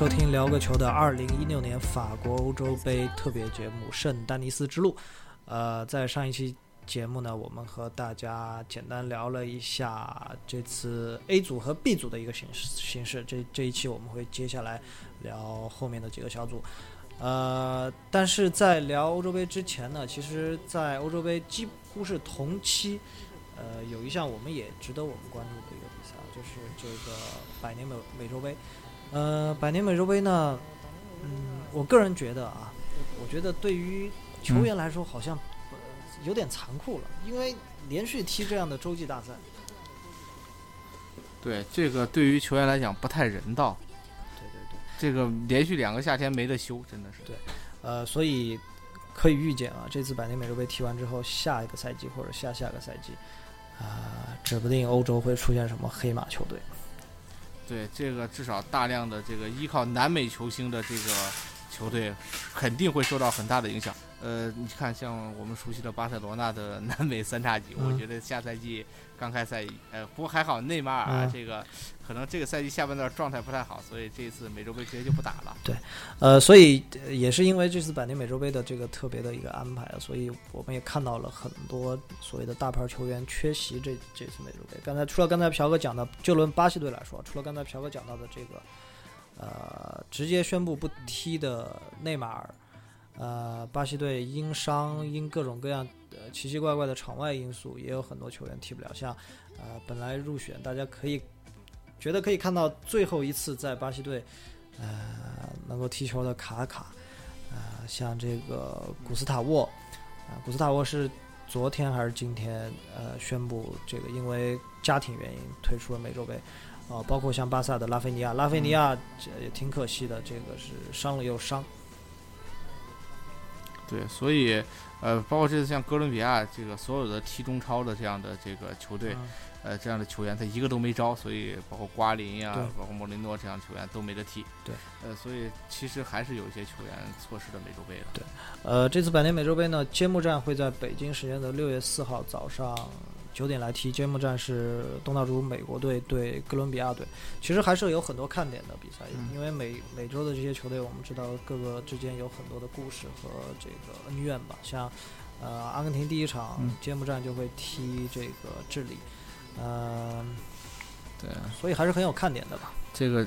收听聊个球的二零一六年法国欧洲杯特别节目《圣丹尼斯之路》。呃，在上一期节目呢，我们和大家简单聊了一下这次 A 组和 B 组的一个形式形式。这这一期我们会接下来聊后面的几个小组。呃，但是在聊欧洲杯之前呢，其实，在欧洲杯几乎是同期，呃，有一项我们也值得我们关注的一个比赛，就是这个百年美美洲杯。呃，百年美洲杯呢，嗯，我个人觉得啊，我觉得对于球员来说好像、呃有点残酷了，因为连续踢这样的洲际大赛，对这个对于球员来讲不太人道，对对对，这个连续两个夏天没得休，真的是。对呃，所以可以预见啊，这次百年美洲杯踢完之后，下一个赛季或者下下个赛季，啊、指不定欧洲会出现什么黑马球队。对这个至少大量的这个依靠南美球星的这个球队肯定会受到很大的影响。呃，你看像我们熟悉的巴塞罗那的南美三叉戟，我嗯觉得下赛季刚开赛，呃，不过还好内马尔这个可能这个赛季下半段状态不太好，所以这一次美洲杯直接就不打了。对呃，所以呃也是因为这次百年美洲杯的这个特别的一个安排，所以我们也看到了很多所谓的大牌球员缺席这这次美洲杯。刚才除了刚才朴哥讲的，就论巴西队来说，除了刚才朴哥讲到的这个，呃，直接宣布不踢的内马尔，呃，巴西队因伤因各种各样呃奇奇怪怪的场外因素，也有很多球员踢不了。像呃本来入选，大家可以觉得可以看到最后一次在巴西队。呃，能够踢球的卡卡，呃，像这个古斯塔沃，啊、古斯塔沃是昨天还是今天呃宣布这个因为家庭原因退出了美洲杯，啊、包括像巴萨的拉菲尼亚，拉菲尼亚这也挺可惜的，这个是伤了又伤，对，所以呃，包括这次像哥伦比亚这个所有的踢中超的这样的这个球队，嗯呃，这样的球员他一个都没招，所以包括瓜林呀、对包括莫雷诺这样的球员都没得踢。对，呃，所以其实还是有一些球员错失了美洲杯的。对呃，这次百年美洲杯呢，揭幕战会在北京时间的六月四号早上九点来踢。揭幕战是东道主美国队对哥伦比亚队，其实还是有很多看点的比赛，嗯因为每每周的这些球队，我们知道各个之间有很多的故事和这个恩怨吧。像呃，阿根廷第一场嗯揭幕战就会踢这个智利，呃，对，所以还是很有看点的吧。这个。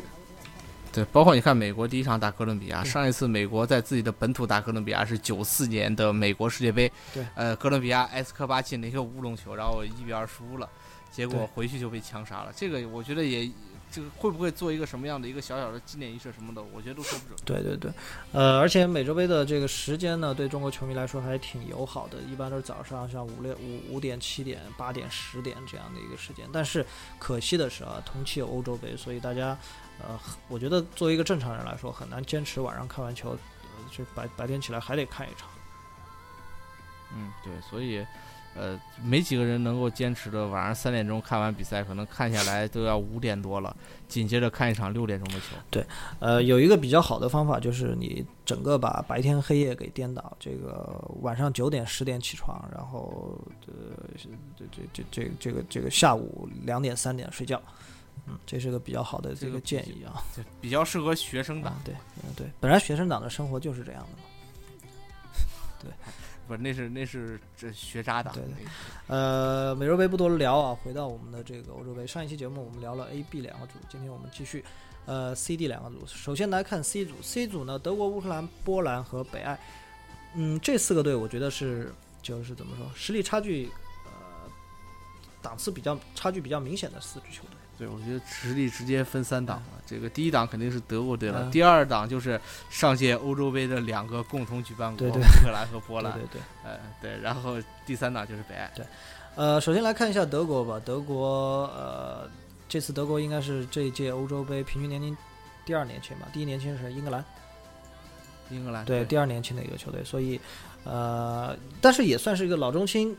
对，包括你看，美国第一场打哥伦比亚，上一次美国在自己的本土打哥伦比亚是九四年的美国世界杯，对，呃，哥伦比亚埃斯科巴进了一个乌龙球，然后一比二输了，结果回去就被枪杀了。这个我觉得也，这个会不会做一个什么样的一个小小的纪念仪式什么的，我觉得都说不准。对对对，呃，而且美洲杯的这个时间呢，对中国球迷来说还挺友好的，一般都是早上像五六五五点、七点、八点、十点这样的一个时间。但是可惜的是啊，同期有欧洲杯，所以大家，呃，我觉得作为一个正常人来说，很难坚持晚上看完球，呃，就白白天起来还得看一场。嗯，对，所以，呃，没几个人能够坚持的晚上三点钟看完比赛，可能看下来都要五点多了，紧接着看一场六点钟的球。对呃，有一个比较好的方法就是你整个把白天黑夜给颠倒，这个晚上九点十点起床，然后呃这这这这这个这个下午两点三点睡觉，嗯，这是个比较好的这个建议啊。对比较适合学生党啊，，对，嗯对，本来学生党的生活就是这样的嘛。不，那是那是这学渣党。对对呃，美洲杯不多聊啊，回到我们的这个欧洲杯。上一期节目我们聊了 A、B 两个组，今天我们继续呃 C、D 两个组。首先来看 C 组，C 组呢，德国、乌克兰、波兰和北爱，嗯，这四个队我觉得是就是怎么说，实力差距呃档次比较差距比较明显的四支球队。对，我觉得实力直接分三档了。这个第一档肯定是德国队了，嗯第二档就是上届欧洲杯的两个共同举办国，对对乌克兰和波兰。对对对。呃，对，然后第三档就是北爱。对呃，首先来看一下德国吧。德国，呃，这次德国应该是这一届欧洲杯平均年龄第二年轻吧，第一年轻是英格兰，英格兰对，第二年轻的一个球队，所以，呃，但是也算是一个老中青，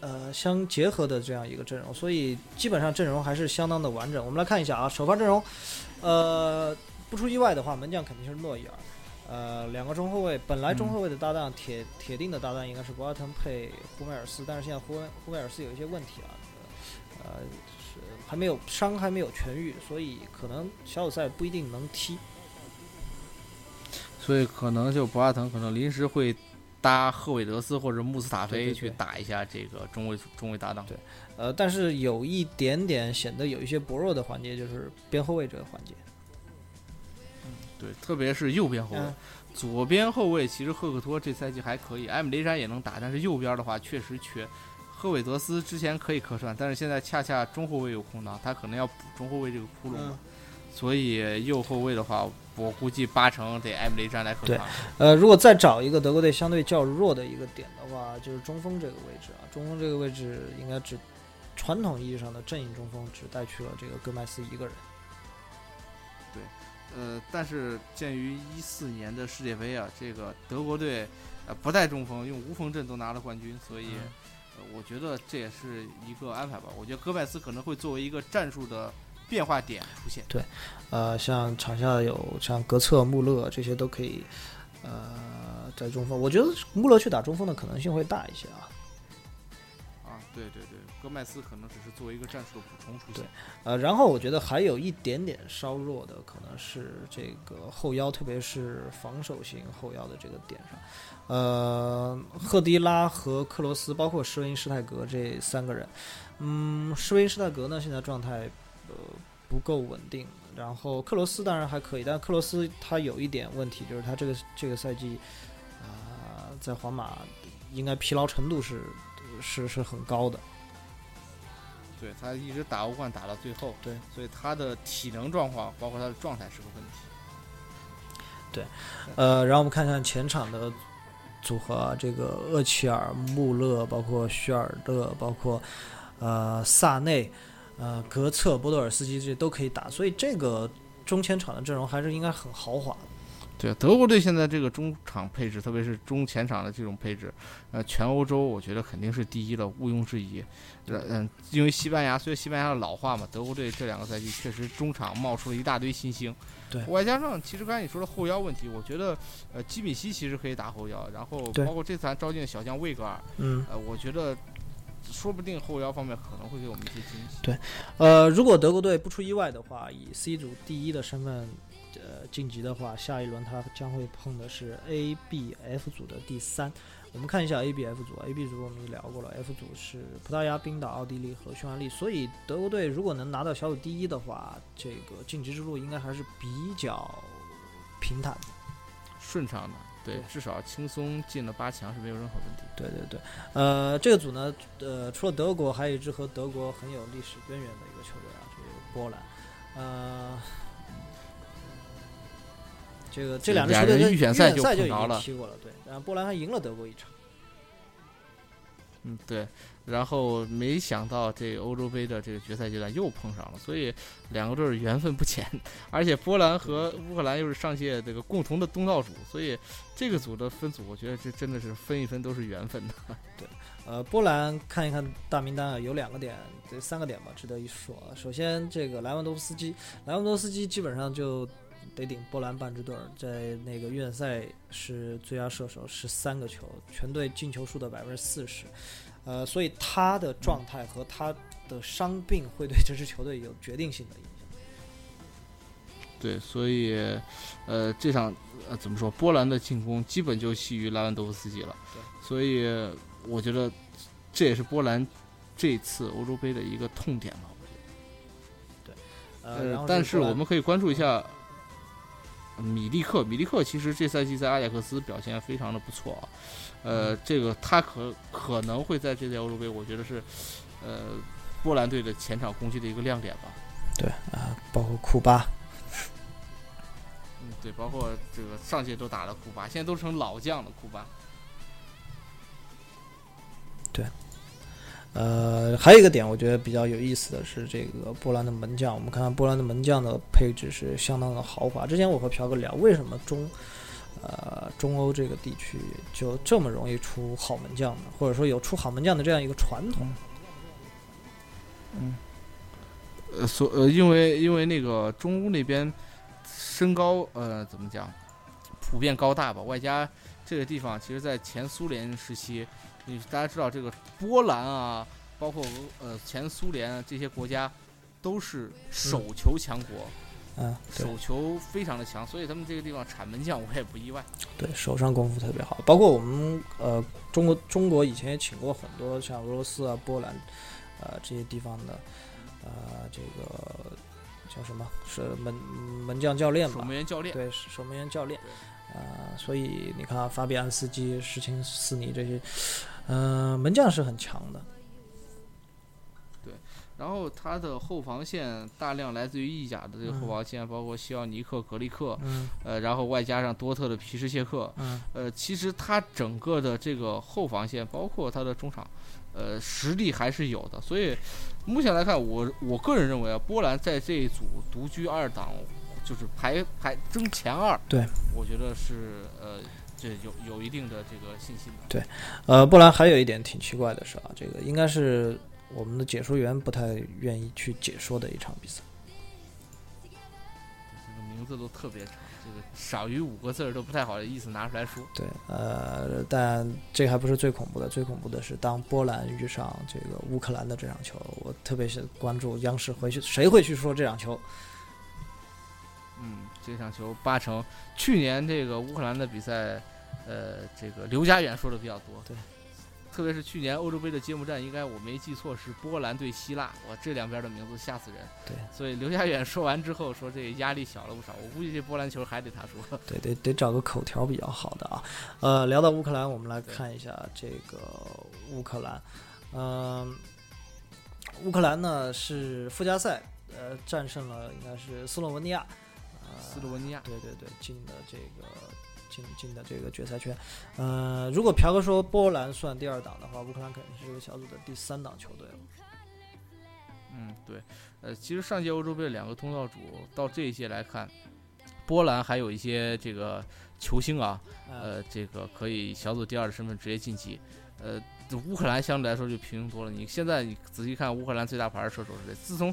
呃，相结合的这样一个阵容，所以基本上阵容还是相当的完整。我们来看一下啊，首发阵容，呃，不出意外的话，门将肯定是诺伊尔。呃，两个中后卫，本来中后卫的搭档铁铁定的搭档应该是博阿滕配胡梅尔斯，但是现在胡梅胡梅尔斯有一些问题啊，呃，是还没有伤还没有痊愈，所以可能小组赛不一定能踢。所以可能就博阿滕可能临时会搭赫韦德斯或者穆斯塔菲去打一下这个中卫中卫搭档。对呃，但是有一点点显得有一些薄弱的环节，就是边后卫这个环节。嗯对，特别是右边后卫。嗯左边后卫其实赫克托这赛季还可以，埃姆雷山也能打，但是右边的话确实缺。赫韦德斯之前可以客串，但是现在恰恰中后卫有空档，他可能要补中后卫这个窟窿了。嗯所以右后卫的话，我估计八成得埃姆雷站来客对。呃，如果再找一个德国队相对较弱的一个点的话，就是中锋这个位置啊，中锋这个位置应该只传统意义上的阵营中锋只带去了这个戈麦斯一个人。对呃，但是鉴于一四年的世界杯啊，这个德国队呃不带中锋，用无锋阵都拿了冠军，所以、嗯呃我觉得这也是一个安排吧。我觉得戈麦斯可能会作为一个战术的变化点出现。对呃，像场下有像格策、穆勒这些都可以，呃，在中锋，我觉得穆勒去打中锋的可能性会大一些啊。啊，对对对，戈麦斯可能只是作为一个战术的补充出现。对呃，然后我觉得还有一点点稍弱的，可能是这个后腰，特别是防守型后腰的这个点上。呃，赫迪拉和克罗斯，包括施维因施泰格这三个人，嗯，施维因施泰格呢现在状态呃不够稳定，然后克罗斯当然还可以，但克罗斯他有一点问题，就是他这个这个赛季啊、在皇马应该疲劳程度是是是很高的。对他一直打欧冠打到最后，对，所以他的体能状况，包括他的状态是个问题。对呃，然后我们看看前场的组合啊，这个厄齐尔、穆勒，包括许尔德，包括呃萨内、呃格策、波多尔斯基这些都可以打，所以这个中前场的阵容还是应该很豪华。对，德国队现在这个中场配置，特别是中前场的这种配置，呃，全欧洲我觉得肯定是第一了，毋庸置疑。呃嗯，因为西班牙随着西班牙的老化嘛，德国队这两个赛季确实中场冒出了一大堆新星。对外加上其实刚才你说的后腰问题，我觉得呃基米希其实可以打后腰，然后包括这次还招进了小将魏格尔，嗯，呃，我觉得说不定后腰方面可能会给我们一些惊喜。对呃，如果德国队不出意外的话，以 C 组第一的身份呃晋级的话，下一轮他将会碰的是 A、B、F 组的第三。我们看一下 A、B、F 组，A、B 组我们已经聊过了，F 组是葡萄牙、冰岛、奥地利和匈牙利。所以德国队如果能拿到小组第一的话，这个晋级之路应该还是比较平坦的。顺畅的，对，至少轻松进了八强是没有任何问题。对对对，呃，这个组呢，呃，除了德国，还有一支和德国很有历史渊源的一个球队啊，就是波兰。呃，这个这两支球队在预选赛就已经踢过了，对，然后波兰还赢了德国一场。嗯，对。然后没想到这欧洲杯的这个决赛阶段又碰上了，所以两个队儿缘分不浅。而且波兰和乌克兰又是上届这个共同的东道主，所以这个组的分组，我觉得这真的是分一分都是缘分的。呃，波兰看一看大名单啊，有两个点，这三个点吧，值得一说啊。首先，这个莱万多夫斯基，莱万多夫斯基基本上就得顶波兰半支队儿，在那个预选赛是最佳射手，十三个球，全队进球数的百分之四十。呃，所以他的状态和他的伤病会对这支球队有决定性的影响。对，所以，呃，这场呃怎么说，波兰的进攻基本就系于拉万多夫斯基了。对，所以我觉得这也是波兰这次欧洲杯的一个痛点吧。呃，然后但是我们可以关注一下米利克。米利克其实这赛季在阿贾克斯表现非常的不错啊。呃，嗯这个他可可能会在这届欧洲杯，我觉得是呃波兰队的前场攻击的一个亮点吧。对啊、包括库巴，嗯，对，包括这个上届都打了库巴，现在都成老将了库巴。呃，还有一个点，我觉得比较有意思的是这个波兰的门将。我们看看波兰的门将的配置是相当的豪华。之前我和朴哥聊，为什么中呃中欧这个地区就这么容易出好门将呢？或者说有出好门将的这样一个传统？呃，所呃，因为因为那个中欧那边身高呃怎么讲，普遍高大吧，外加这个地方其实在前苏联时期，你大家知道这个波兰啊，包括呃前苏联啊这些国家，都是手球强国，嗯，对手球非常的强，所以他们这个地方产门将我也不意外。对，手上功夫特别好。包括我们呃，中国中国以前也请过很多像俄罗斯啊、波兰，呃这些地方的呃这个叫什么是门门将教练吧守？门员教练，对，守门员教练。呃，所以你看啊，法比安斯基、施琴斯尼这些，嗯、门将是很强的。对然后他的后防线大量来自于意甲的这个后防线，包括西奥尼克、格利克，嗯呃，然后外加上多特的皮什切克，嗯呃，其实他整个的这个后防线，包括他的中场，呃，实力还是有的。所以目前来看，我我个人认为啊，波兰在这一组独居二档，就是排排争前二，对，我觉得是呃，这有有一定的这个信心对。呃，波兰还有一点挺奇怪的是啊，这个应该是我们的解说员不太愿意去解说的一场比赛。这个名字都特别长，这个少于五个字儿都不太好意思拿出来说。对，呃，但这还不是最恐怖的，最恐怖的是当波兰遇上这个乌克兰的这场球，我特别是关注央视回去谁会去说这场球。嗯，这场球八成，去年这个乌克兰的比赛，呃，这个刘家远说的比较多。对，特别是去年欧洲杯的揭幕战，应该我没记错是波兰对希腊，哇，这两边的名字吓死人。对，所以刘家远说完之后说这压力小了不少，我估计这波兰球还得他说。对，得得找个口条比较好的啊。呃，聊到乌克兰，我们来看一下这个乌克兰。嗯、乌克兰呢是附加赛呃战胜了应该是斯洛文尼亚，呃，斯洛文尼亚，对对对，进的这个进进的这个决赛圈。呃，如果朴哥说波兰算第二档的话，乌克兰肯定是这个小组的第三档球队了。嗯，对，呃，其实上届欧洲杯两个东道主到这一届来看，波兰还有一些这个球星啊，呃，呃，这个可以小组第二的身份直接晋级。呃，乌克兰相对来说就平庸多了。你现在你仔细看，乌克兰最大牌的射手是谁？自从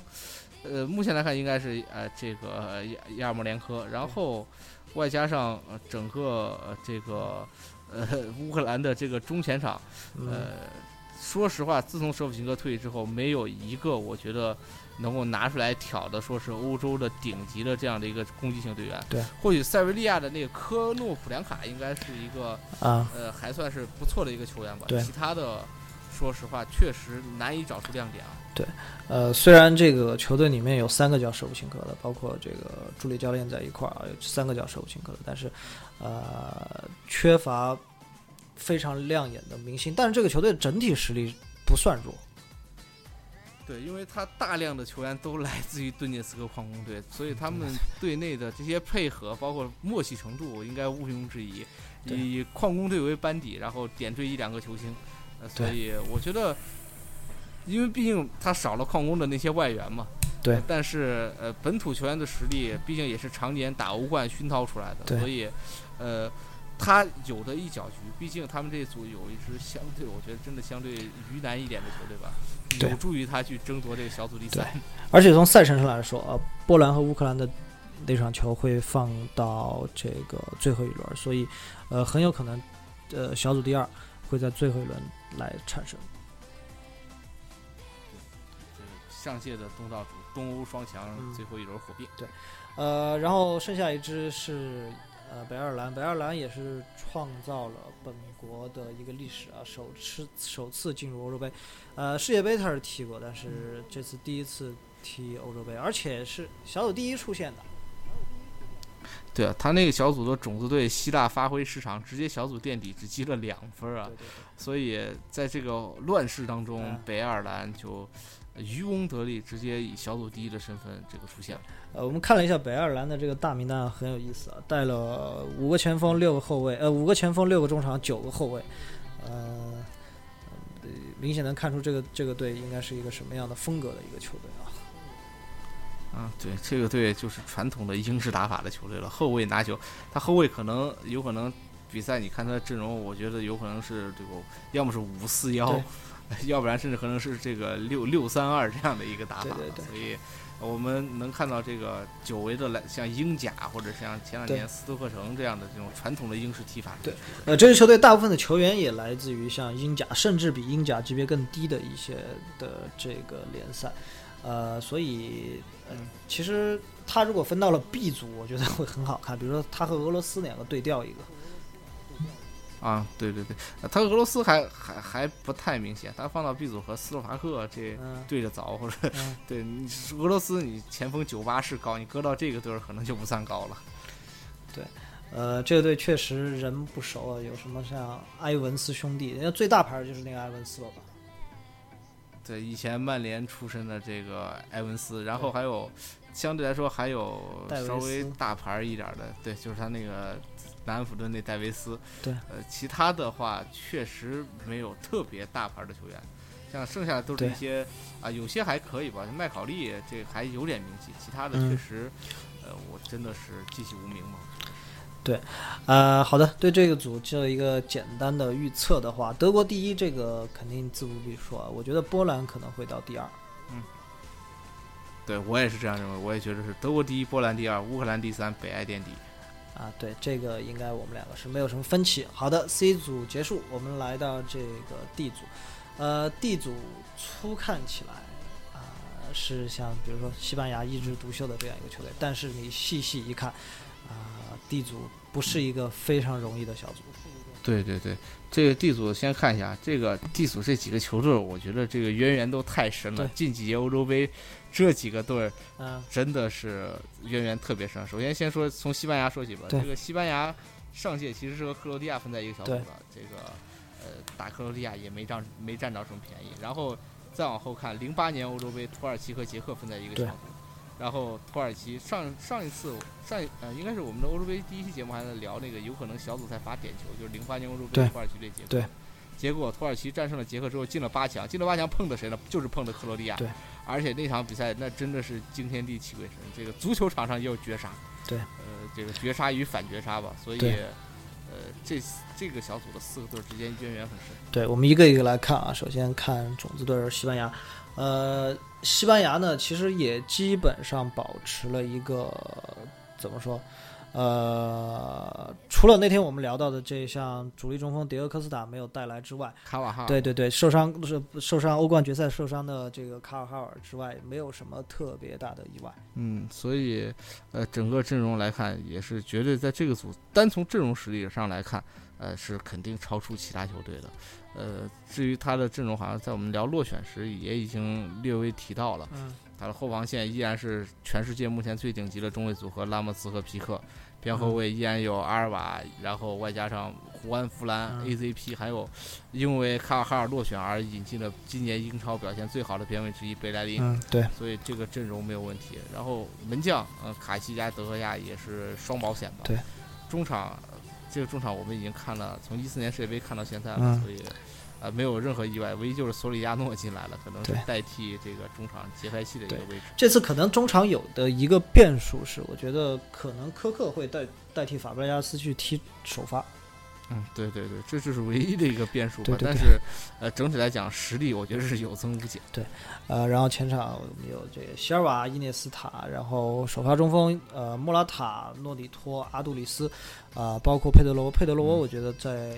呃目前来看，应该是呃这个呃亚亚莫连科，然后外加上呃整个呃这个呃乌克兰的这个中前场，嗯，呃，说实话，自从舍甫琴科退役之后，没有一个我觉得能够拿出来挑的，说是欧洲的顶级的这样的一个攻击性队员。对，或许塞维利亚的那个科诺普良卡应该是一个啊，呃还算是不错的一个球员吧。对。其他的，说实话，确实难以找出亮点啊。对呃，虽然这个球队里面有三个叫舍甫琴科的，包括这个助理教练在一块儿啊，有三个叫舍甫琴科的，但是呃，缺乏非常亮眼的明星。但是这个球队整体实力不算弱。对，因为他大量的球员都来自于顿涅茨克矿工队，所以他们队内的这些配合，包括默契程度，应该毋庸置疑。以矿工队为班底，然后点缀一两个球星，呃，所以我觉得，因为毕竟他少了矿工的那些外援嘛。对但是呃，本土球员的实力，毕竟也是常年打欧冠熏陶出来的，对所以，呃，他有的一搅局。毕竟他们这一组有一支相对，我觉得真的相对鱼腩一点的球队吧，对有助于他去争夺这个小组第三。而且从赛程上来说，呃，波兰和乌克兰的那场球会放到这个最后一轮，所以呃，很有可能呃小组第二会在最后一轮来产生。这个上届的东道主东欧双强嗯最后一轮火并。对呃，然后剩下一支是呃北爱尔兰，北爱尔兰也是创造了本国的一个历史啊，首次首次进入欧洲杯。呃，世界杯他是踢过，但是这次第一次踢欧洲杯，而且是小组第一出现的。对啊，他那个小组的种子队希腊发挥失常，直接小组垫底，只积了两分啊对。对对。所以在这个乱世当中嗯，北爱尔兰就渔翁得利，直接以小组第一的身份这个出现了。呃，我们看了一下北爱尔兰的这个大名单啊，很有意思啊，带了五个前锋、六个后卫，呃，五个前锋、六个中场、九个后卫，呃，呃明显能看出这个这个队应该是一个什么样的风格的一个球队啊。啊，对，这个队就是传统的英式打法的球队了。后卫拿球，他后卫可能有可能比赛，你看他的阵容，我觉得有可能是这个，要么是五四幺，要不然甚至可能是这个六六三二这样的一个打法。对对对所以我们能看到这个久违的来，像英甲或者像前两年斯托克城这样的这种传统的英式踢法对。呃，这支球队大部分的球员也来自于像英甲，甚至比英甲级别更低的一些的这个联赛。呃，所以呃，其实他如果分到了 B 组，我觉得会很好看。比如说他和俄罗斯两个对调一个，啊，对对对，呃他俄罗斯还还还不太明显，他放到 B 组和斯洛伐克这嗯对着凿，或者嗯，对你俄罗斯你前锋九八是高，你搁到这个队儿可能就不算高了。对呃，这个队确实人不熟啊，有什么像埃文斯兄弟，人家最大牌的就是那个埃文斯了吧？对，以前曼联出身的这个埃文斯，然后还有相对来说还有稍微大牌儿一点儿的，对，就是他那个南安普顿那戴维斯。对呃，其他的话确实没有特别大牌儿的球员，像剩下的都是一些啊，有些还可以吧，麦考利这还有点名气，其他的嗯确实，呃，我真的是记忆无名嘛。呃，好的，对这个组做一个简单的预测的话，德国第一，这个肯定自不必说啊。我觉得波兰可能会到第二。嗯对我也是这样认为，我也觉得是德国第一，波兰第二，乌克兰第三，北爱垫底。啊，对，这个应该我们两个是没有什么分歧。好的，C 组结束，我们来到这个 D 组。呃，D 组初看起来啊、是像比如说西班牙一枝独秀的这样一个球队，但是你细细一看，啊、d 组不是一个非常容易的小组。对对对，这个 D 组先看一下，这个 D 组这几个球队，我觉得这个渊源都太深了对。近几届欧洲杯，这几个队儿嗯、真的是渊源特别深。首先先说从西班牙说起吧，这个西班牙上届其实是和克罗地亚分在一个小组的，这个呃打克罗地亚也没占没占着什么便宜。然后再往后看，零八年欧洲杯，土耳其和捷克分在一个小组。然后土耳其上上一次上一呃应该是我们的欧洲杯第一期节目还在聊那个有可能小组赛罚点球，就是零八年欧洲杯土耳其对捷克。对结果土耳其战胜了捷克之后进了八强，进了八强碰的谁呢？就是碰的克罗地亚。对，而且那场比赛那真的是惊天地泣鬼神，这个足球场上也有绝杀。对，呃，这个绝杀与反绝杀吧，所以呃这这个小组的四个队之间渊源很深。对，我们一个一个来看啊。首先看种子队儿西班牙，呃，西班牙呢其实也基本上保持了一个怎么说？呃，除了那天我们聊到的这项主力中锋迭戈科斯塔没有带来之外，卡瓦哈，对对对，受伤是受伤欧冠决赛受伤的这个卡尔哈尔之外，没有什么特别大的意外。嗯，所以呃，整个阵容来看，也是绝对在这个组单从阵容实力上来看，呃，是肯定超出其他球队的。呃，至于他的阵容，好像在我们聊落选时也已经略微提到了。嗯，他的后防线依然是全世界目前最顶级的中卫组合，拉莫斯和皮克。边后卫依然有阿尔瓦，然后外加上胡安、弗兰、嗯 ACP，还有因为卡尔哈尔落选而引进了今年英超表现最好的边卫之一贝莱林。嗯，对，所以这个阵容没有问题。然后门将，呃，卡西加、德赫亚也是双保险吧。对。中场，呃这个中场我们已经看了，从一四年世界杯看到现在了，嗯所以，呃，没有任何意外，唯一就是索里亚诺进来了，可能是代替这个中场节拍器的一个位置。这次可能中场有的一个变数是，我觉得可能科克会代代替法布雷加斯去踢首发。嗯，对对对，这就是唯一的一个变数吧。对对对但是，呃，整体来讲，实力我觉得是有增无减。对呃，然后前场我们有这个席尔瓦、伊涅斯塔，然后首发中锋呃莫拉塔、诺里托、阿杜里斯，啊、包括佩德罗。佩德罗，嗯我觉得在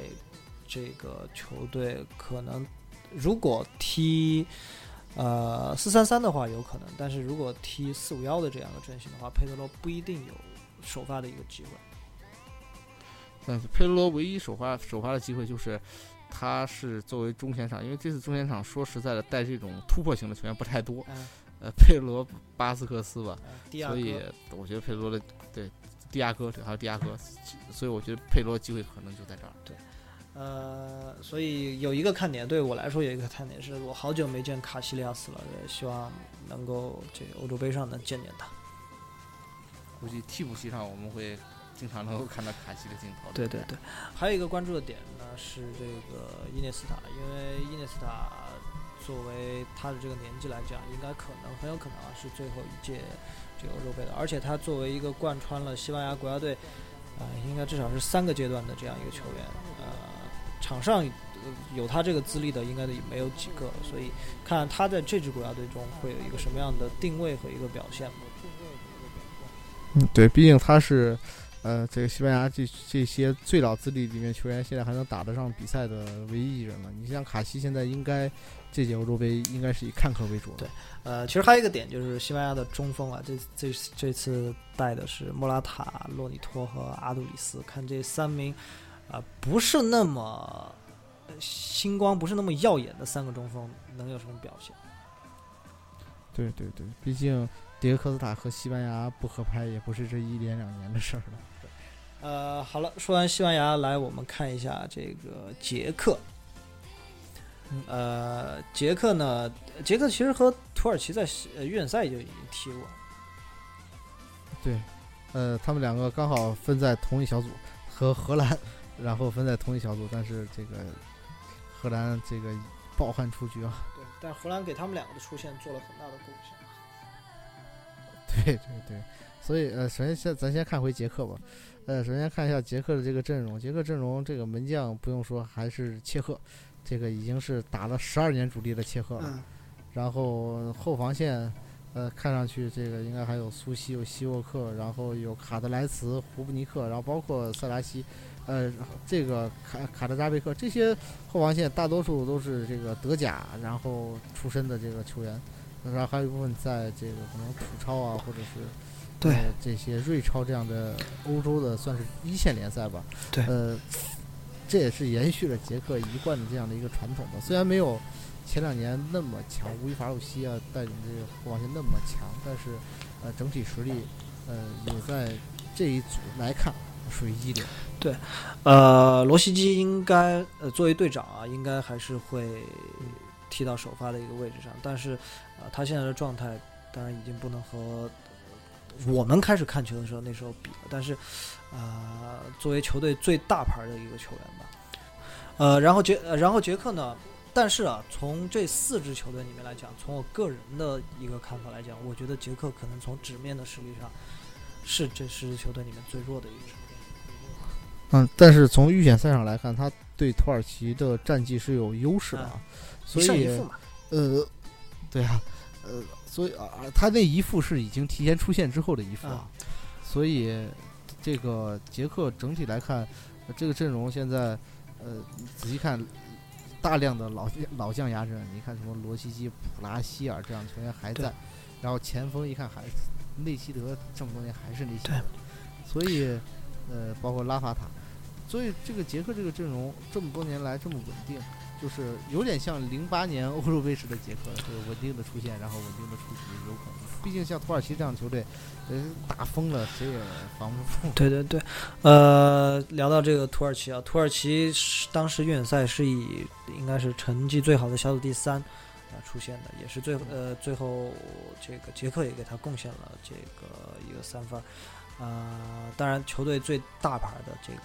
这个球队可能如果踢呃四三三的话有可能，但是如果踢四五幺的这样的阵型的话，佩德罗不一定有首发的一个机会。但是佩德罗唯一首发首发的机会就是，他是作为中前场，因为这次中前场说实在的带这种突破型的球员不太多。嗯，呃，佩罗、巴斯克斯吧，所以，我觉得佩罗的对迪亚哥对还有迪亚哥，所以我觉得佩德罗机会可能就在这儿。对呃，所以有一个看点，对我来说有一个看点是我好久没见卡西利亚斯了，也希望能够这个欧洲杯上能见见他。估计替补席上我们会经常能够看到卡西的镜头。对对对，还有一个关注的点呢是这个伊涅斯塔，因为伊涅斯塔作为他的这个年纪来讲，应该可能很有可能啊是最后一届这个欧洲杯的，而且他作为一个贯穿了西班牙国家队，呃，应该至少是三个阶段的这样一个球员，呃，场上呃有他这个资历的应该也没有几个，所以看他在这支国家队中会有一个什么样的定位和一个表现吧。嗯，对，毕竟他是，呃，这个西班牙这这些最老资历里面球员，现在还能打得上比赛的唯一一人了。你像卡西，现在应该这届欧洲杯应该是以看客为主。对，呃，其实还有一个点就是西班牙的中锋啊，这这这次带的是莫拉塔、洛尼托和阿杜里斯，看这三名啊、不是那么呃星光，不是那么耀眼的三个中锋，能有什么表现？对对对，毕竟迭戈科斯塔和西班牙不合拍，也不是这一年两年的事儿了。呃，好了，说完西班牙，来我们看一下这个捷克。呃，捷克呢，捷克其实和土耳其在呃预选赛就已经踢过。对，呃，他们两个刚好分在同一小组，和荷兰，然后分在同一小组，但是这个荷兰这个抱憾出局啊。对，但荷兰给他们两个的出现做了很大的贡献。对对对，所以呃，首先先咱先看回捷克吧，呃，首先看一下捷克的这个阵容，捷克阵容这个门将不用说，还是切赫，这个已经是打了十二年主力的切赫了。嗯，然后后防线，呃，看上去这个应该还有苏西、有希沃克，然后有卡德莱茨、胡布尼克，然后包括塞拉西，呃，这个卡卡德扎贝克这些后防线大多数都是这个德甲然后出身的这个球员，然后还有一部分在这个可能土超啊，或者是对呃这些瑞超这样的欧洲的算是一线联赛吧。对呃，这也是延续了捷克一贯的这样的一个传统吧。虽然没有前两年那么强，乌伊法鲁西啊带领这个后防线那么强，但是呃整体实力呃也在这一组来看属于一流。对呃，罗西基应该呃作为队长啊，应该还是会踢到首发的一个位置上，但是呃他现在的状态当然已经不能和呃我们开始看球的时候那时候比了，但是呃作为球队最大牌的一个球员吧，呃然后杰呃然后杰克呢。但是啊，从这四支球队里面来讲，从我个人的一个看法来讲，我觉得杰克可能从纸面的实力上是这四支球队里面最弱的一支。嗯，但是从预选赛上来看，他对土耳其的战绩是有优势的啊，所以呃，对啊，呃，所以啊，他那一副是已经提前出现之后的一副啊，所以这个杰克整体来看，呃这个阵容现在呃仔细看，大量的老老将压阵，你看什么罗西基、普拉希尔这样的球员还在，然后前锋一看还内希德这么多年还是内希德，所以呃包括拉法塔，所以这个杰克这个阵容这么多年来这么稳定。就是有点像零八年欧洲杯时的捷克，这个稳定的出现，然后稳定的出局，有可能。毕竟像土耳其这样球队，呃，打疯了谁也防不住。对对对，呃，聊到这个土耳其啊，土耳其是当时预选赛是以应该是成绩最好的小组第三啊、出现的，也是最呃最后这个捷克也给他贡献了这个一个三分儿，啊、当然球队最大牌的这个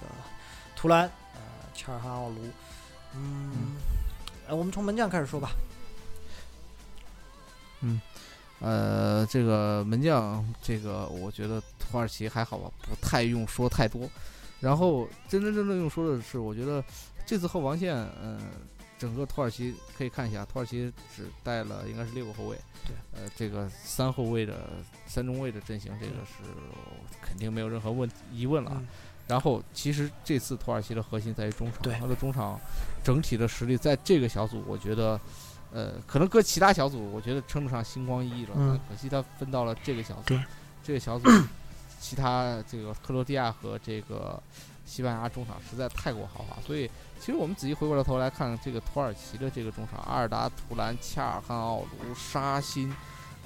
图兰呃切尔哈奥卢，嗯，呃我们从门将开始说吧，嗯。呃，这个门将，这个我觉得土耳其还好吧，不太用说太多。然后真真正正用说的是，我觉得这次后防线，嗯、整个土耳其可以看一下，土耳其只带了应该是六个后卫，对，呃，这个三后卫的三中卫的阵型，这个是肯定没有任何问疑问了然后，其实这次土耳其的核心在于中场，对他的中场整体的实力在这个小组，我觉得，呃，可能搁其他小组，我觉得称得上星光熠熠了。嗯可惜他分到了这个小组对，这个小组，其他这个克罗地亚和这个西班牙中场实在太过豪华，所以其实我们仔细回过了头来看这个土耳其的这个中场，阿尔达图兰、恰尔汗奥卢、沙辛，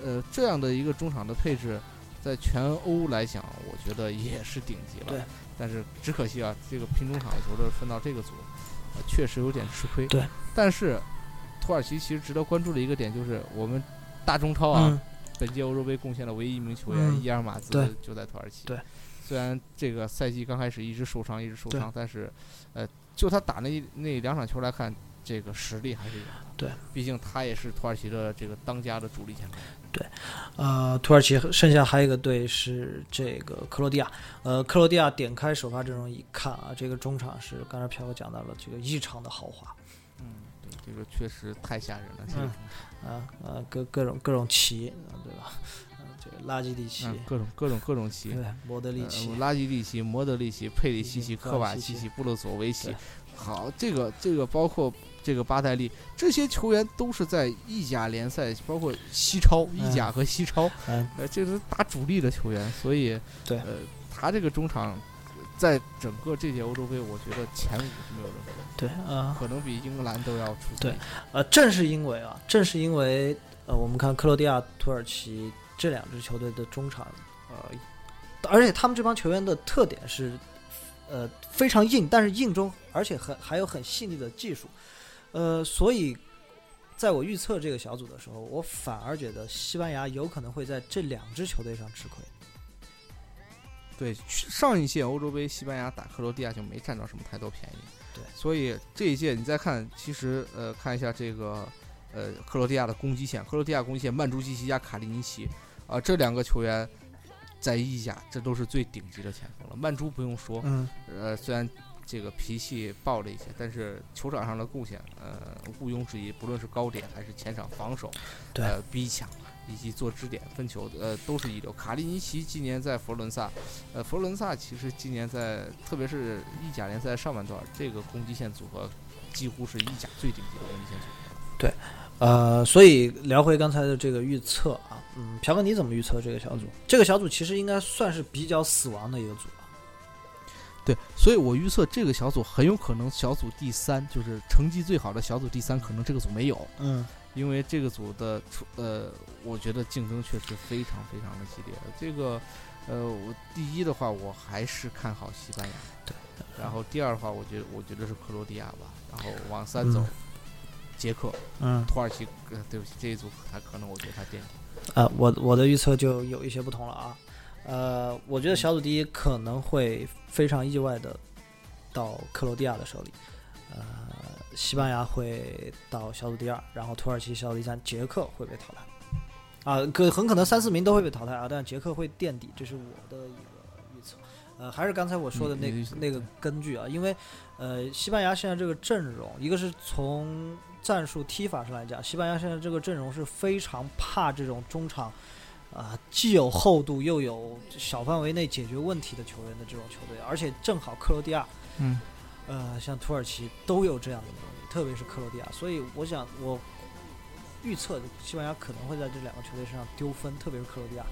呃，这样的一个中场的配置。在全欧来讲，我觉得也是顶级了。对但是只可惜啊，这个拼中场的球队分到这个组，呃确实有点吃亏。对。但是土耳其其实值得关注的一个点就是，我们大中超啊，嗯，本届欧洲杯贡献了唯一一名球员、嗯伊尔马兹就在土耳其。对。虽然这个赛季刚开始一直受伤，一直受伤，但是，呃，就他打那那两场球来看，这个实力还是有的。对。毕竟他也是土耳其的这个当家的主力前锋。呃，土耳其剩下还有一个队是这个克罗地亚。呃，克罗地亚点开首发阵容一看啊，这个中场是刚才飘哥讲到了这个异常的豪华嗯，对，这个确实太吓人了。这个嗯啊呃各各种各种旗，啊对吧？嗯，这个拉基蒂奇，嗯，各种各种各种奇，对，摩德里奇呃，拉基蒂奇、莫德里奇、佩里西奇、科瓦西奇、布洛佐维奇。好，这个这个包括这个巴代利，这些球员都是在意甲联赛，包括西超、意甲和西超，嗯，呃，这是打主力的球员，所以对。呃，他这个中场在整个这届欧洲杯，我觉得前五是没有任何问题，对，啊、可能比英格兰都要出色对。呃，正是因为啊，正是因为呃，我们看克罗地亚、土耳其这两支球队的中场，呃，而且他们这帮球员的特点是，呃，非常硬，但是硬中而且很还有很细腻的技术，呃，所以在我预测这个小组的时候，我反而觉得西班牙有可能会在这两支球队上吃亏。对，上一届欧洲杯，西班牙打克罗地亚就没占到什么太多便宜。对所以这一届你再看，其实呃，看一下这个呃克罗地亚的攻击线，克罗地亚攻击线曼朱基奇加卡利尼奇啊、这两个球员在意甲这都是最顶级的前锋了。曼朱不用说，嗯，呃，虽然这个脾气暴了一些，但是球场上的贡献呃毋庸置疑，不论是高点还是前场防守，对呃逼抢。以及做支点、分球，呃，都是一流。卡利尼奇今年在佛罗伦萨，呃，佛罗伦萨其实今年在，特别是意甲联赛上半段，这个攻击线组合几乎是意甲最顶级的攻击线组合。对呃，所以聊回刚才的这个预测啊，嗯，朴哥你怎么预测这个小组？这个小组其实应该算是比较死亡的一个组啊。对，所以我预测这个小组很有可能小组第三，就是成绩最好的小组第三，可能这个组没有，嗯因为这个组的出呃，我觉得竞争确实非常非常的激烈。这个呃，我第一的话，我还是看好西班牙，对，然后第二的话，我觉得我觉得是克罗地亚吧，然后往三走，嗯捷克、嗯，土耳其，呃，对不起，这一组他可能我觉得他垫底。呃，我我的预测就有一些不同了啊。呃，我觉得小组第一可能会非常意外的到克罗地亚的手里，呃，西班牙会到小组第二，然后土耳其小组第三，捷克会被淘汰。啊，可很可能三四名都会被淘汰啊，但捷克会垫底，这是我的一个预测。呃，还是刚才我说的那、那个根据啊，因为呃，西班牙现在这个阵容，一个是从战术踢法上来讲，西班牙现在这个阵容是非常怕这种中场啊、既有厚度又有小范围内解决问题的球员的这种球队，而且正好克罗地亚，嗯，呃，像土耳其都有这样的能力，特别是克罗地亚，所以我想我预测西班牙可能会在这两个球队身上丢分，特别是克罗地亚。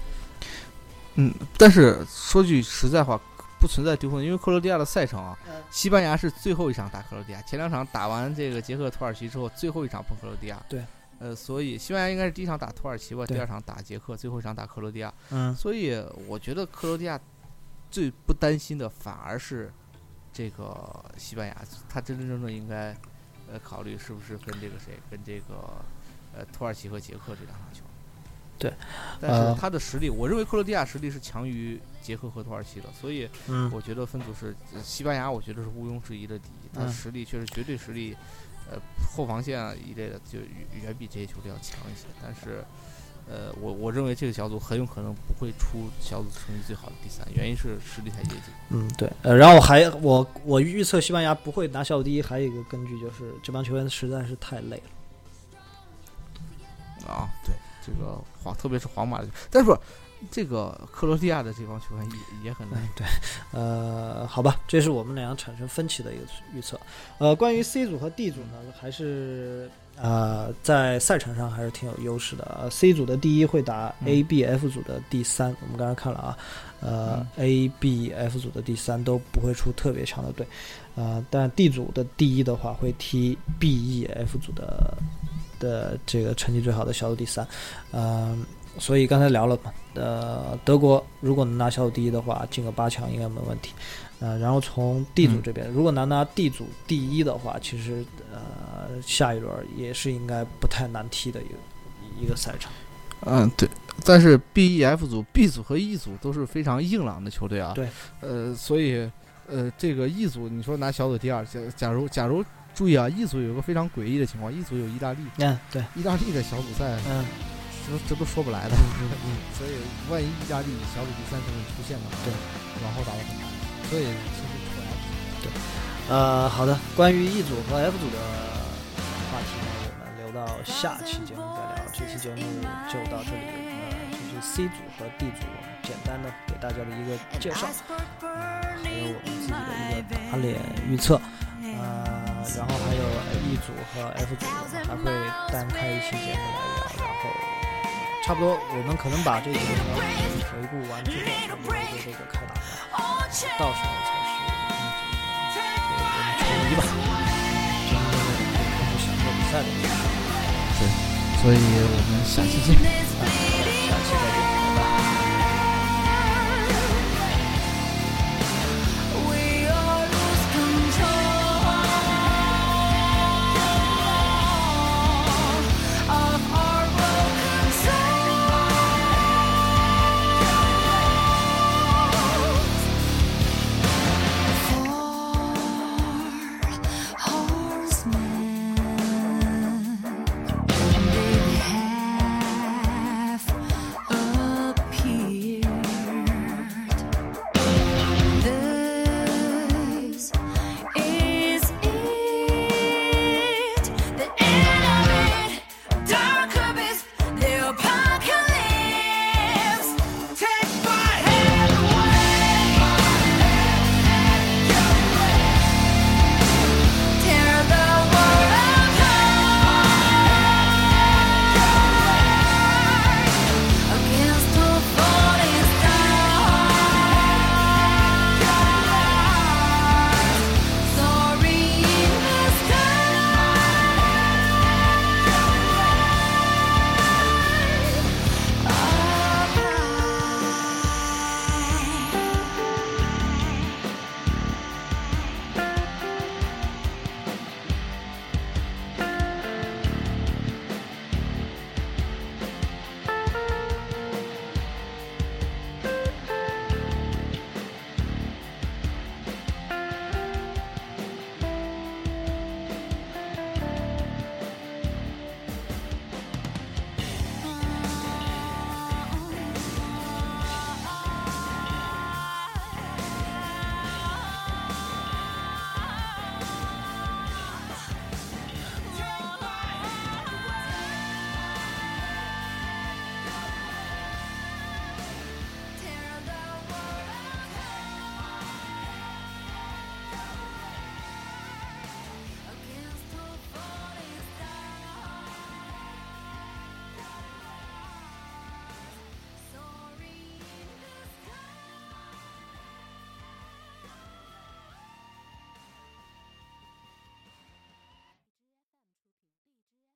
嗯，但是说句实在话，不存在丢分，因为克罗地亚的赛程啊，嗯西班牙是最后一场打克罗地亚，前两场打完这个捷克、土耳其之后，最后一场碰克罗地亚。对。呃，所以西班牙应该是第一场打土耳其吧，第二场打捷克，最后一场打克罗地亚。嗯所以我觉得克罗地亚最不担心的反而是这个西班牙，他真真正正应该呃考虑是不是跟这个谁，跟这个呃土耳其和捷克这两场球。对，但呃是他的实力，我认为克罗地亚实力是强于捷克和土耳其的，所以嗯我觉得分组是呃西班牙，我觉得是毋庸置疑的第一，他嗯实力确实绝对实力，呃，后防线啊一类的就远远比这些球队要强一些。但是，呃，我我认为这个小组很有可能不会出小组成绩最好的第三，原因是实力太接近。嗯，对。呃，然后还我我预测西班牙不会拿小组第一，还有一个根据就是这帮球员实在是太累了。啊，对这个皇，特别是皇马的，但是不这个克罗地亚的这帮球员也也很难。嗯，对，呃，好吧，这是我们俩产生分歧的一个预测。呃，关于 C 组和 D 组呢，还是呃在赛程上还是挺有优势的。呃，C 组的第一会打嗯 A、B、F 组的第三，我们刚才看了啊，呃、a B、F 组的第三都不会出特别强的队，呃，但 D 组的第一的话会踢 B、E、F 组的的这个成绩最好的小组第三，嗯、所以刚才聊了嘛，呃，德国如果能拿小组第一的话，进个八强应该没问题。呃，然后从 D 组嗯这边，如果能拿 D 组第一的话，其实呃下一轮也是应该不太难踢的一个一个赛场。嗯，对。但是 B、E、F 组、B 组和 E 组都是非常硬朗的球队啊。对。呃，所以呃，这个 E 组你说拿小组第二，假假如假如注意啊，E 组有一个非常诡异的情况，E 组有意大利，嗯，对，意大利的小组赛嗯这都这都说不来的。嗯嗯，所以万一意大利小组第三成绩出现的话，对，往后打得很难。所以其实出来呃，好的，关于 E 组和 F 组的话题呢，我们留到下期节目再聊。这期节目就到这里，呃，就是是 C 组和 D 组，简单的给大家的一个介绍，呃，还有我们自己的一个打脸预测，呃，然后还有 E 组和 F 组，我们还会单开一期节目来聊，差不多我们可能把这几个条回顾完之后，我们就这个开打了，到时候才是嗯这个我们球迷吧，真正的开始享受比赛的对。所以我们下期见。